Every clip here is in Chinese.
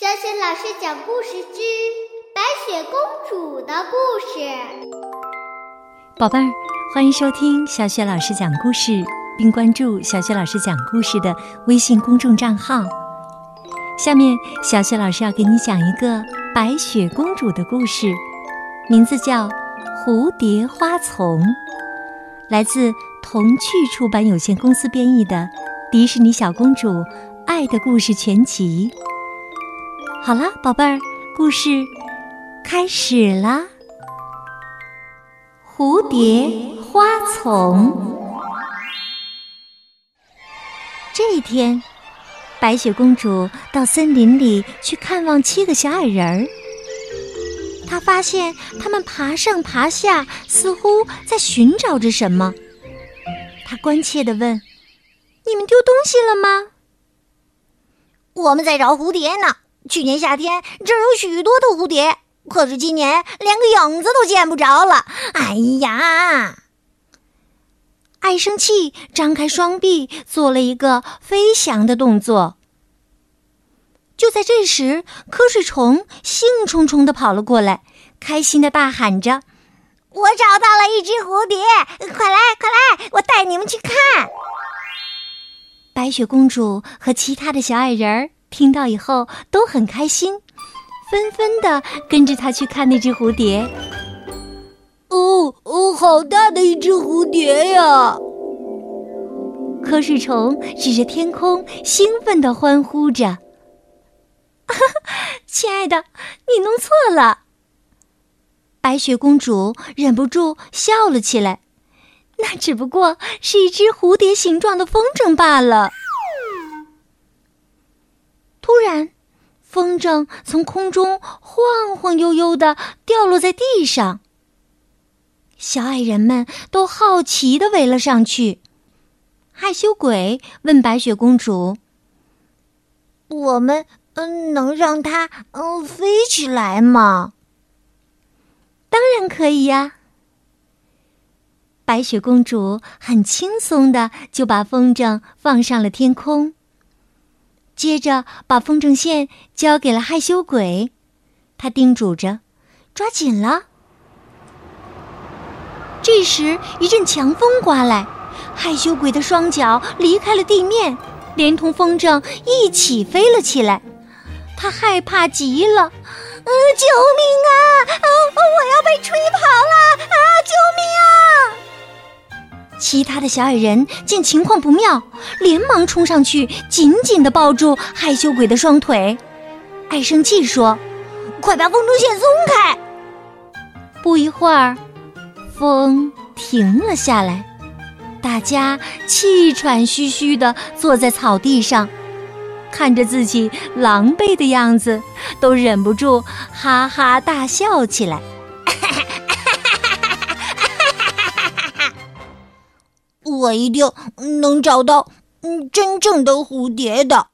小雪老师讲故事之白雪公主的故事。宝贝儿，欢迎收听小雪老师讲故事，并关注小雪老师讲故事的微信公众账号。下面，小雪老师要给你讲一个白雪公主的故事，名字叫《蝴蝶花丛》，来自童趣出版有限公司编译的《迪士尼小公主爱的故事全集》。好了，宝贝儿，故事开始啦！蝴蝶花丛。这一天，白雪公主到森林里去看望七个小矮人儿。她发现他们爬上爬下，似乎在寻找着什么。她关切地问：“你们丢东西了吗？”“我们在找蝴蝶呢。去年夏天这儿有许多的蝴蝶。”可是今年连个影子都见不着了！哎呀！爱生气，张开双臂，做了一个飞翔的动作。就在这时，瞌睡虫兴冲冲的跑了过来，开心的大喊着：“我找到了一只蝴蝶！快来，快来，我带你们去看！”白雪公主和其他的小矮人儿听到以后都很开心。纷纷的跟着他去看那只蝴蝶。哦哦，好大的一只蝴蝶呀！瞌睡虫指着天空，兴奋的欢呼着：“ 亲爱的，你弄错了。”白雪公主忍不住笑了起来，那只不过是一只蝴蝶形状的风筝罢了。突然。风筝从空中晃晃悠悠的掉落在地上，小矮人们都好奇的围了上去。害羞鬼问白雪公主：“我们嗯，能让它嗯飞起来吗？”“当然可以呀！”白雪公主很轻松的就把风筝放上了天空。接着，把风筝线交给了害羞鬼，他叮嘱着：“抓紧了。”这时，一阵强风刮来，害羞鬼的双脚离开了地面，连同风筝一起飞了起来。他害怕极了：“呃，救命其他的小矮人见情况不妙，连忙冲上去，紧紧地抱住害羞鬼的双腿。爱生气说：“快把风筝线松开！”不一会儿，风停了下来，大家气喘吁吁地坐在草地上，看着自己狼狈的样子，都忍不住哈哈大笑起来。我一定能找到嗯真正的蝴蝶的。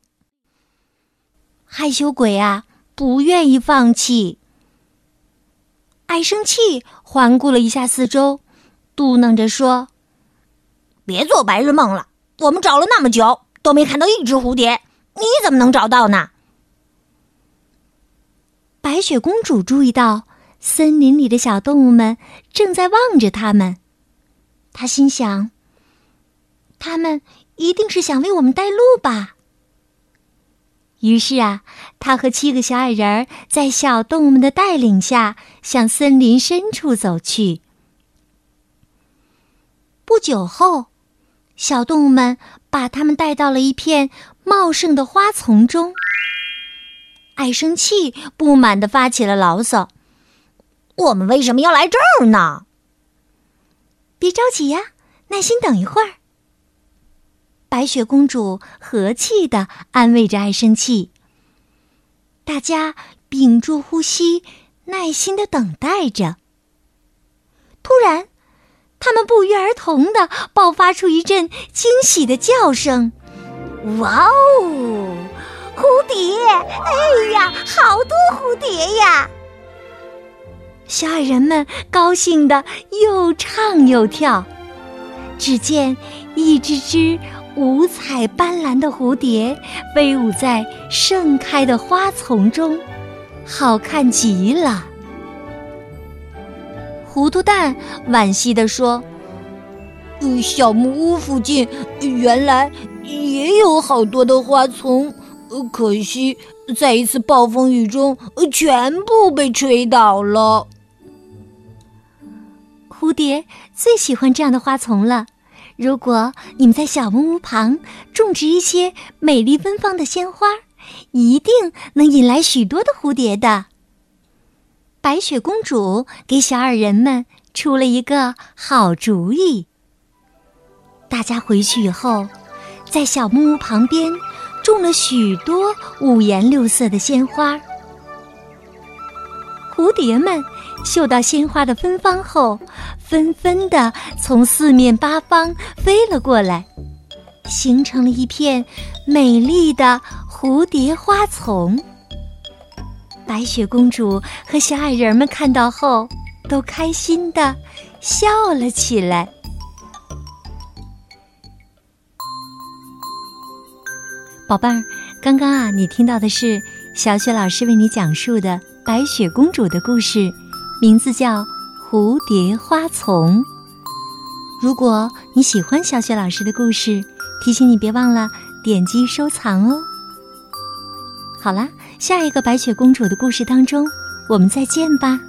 害羞鬼啊，不愿意放弃。爱生气，环顾了一下四周，嘟囔着说：“别做白日梦了，我们找了那么久都没看到一只蝴蝶，你怎么能找到呢？”白雪公主注意到森林里的小动物们正在望着他们，她心想。他们一定是想为我们带路吧。于是啊，他和七个小矮人儿在小动物们的带领下向森林深处走去。不久后，小动物们把他们带到了一片茂盛的花丛中。爱生气，不满的发起了牢骚：“我们为什么要来这儿呢？”别着急呀，耐心等一会儿。白雪公主和气的安慰着爱生气。大家屏住呼吸，耐心的等待着。突然，他们不约而同的爆发出一阵惊喜的叫声：“哇哦，蝴蝶！哎呀，好多蝴蝶呀！”小矮人们高兴的又唱又跳。只见一只只。五彩斑斓的蝴蝶飞舞在盛开的花丛中，好看极了。糊涂蛋惋惜地说：“小木屋附近原来也有好多的花丛，可惜在一次暴风雨中全部被吹倒了。”蝴蝶最喜欢这样的花丛了。如果你们在小木屋旁种植一些美丽芬芳的鲜花，一定能引来许多的蝴蝶的。白雪公主给小矮人们出了一个好主意。大家回去以后，在小木屋旁边种了许多五颜六色的鲜花。蝴蝶们嗅到鲜花的芬芳后，纷纷的从四面八方飞了过来，形成了一片美丽的蝴蝶花丛。白雪公主和小矮人们看到后，都开心的笑了起来。宝贝儿，刚刚啊，你听到的是小雪老师为你讲述的。白雪公主的故事，名字叫《蝴蝶花丛》。如果你喜欢小雪老师的故事，提醒你别忘了点击收藏哦。好啦，下一个白雪公主的故事当中，我们再见吧。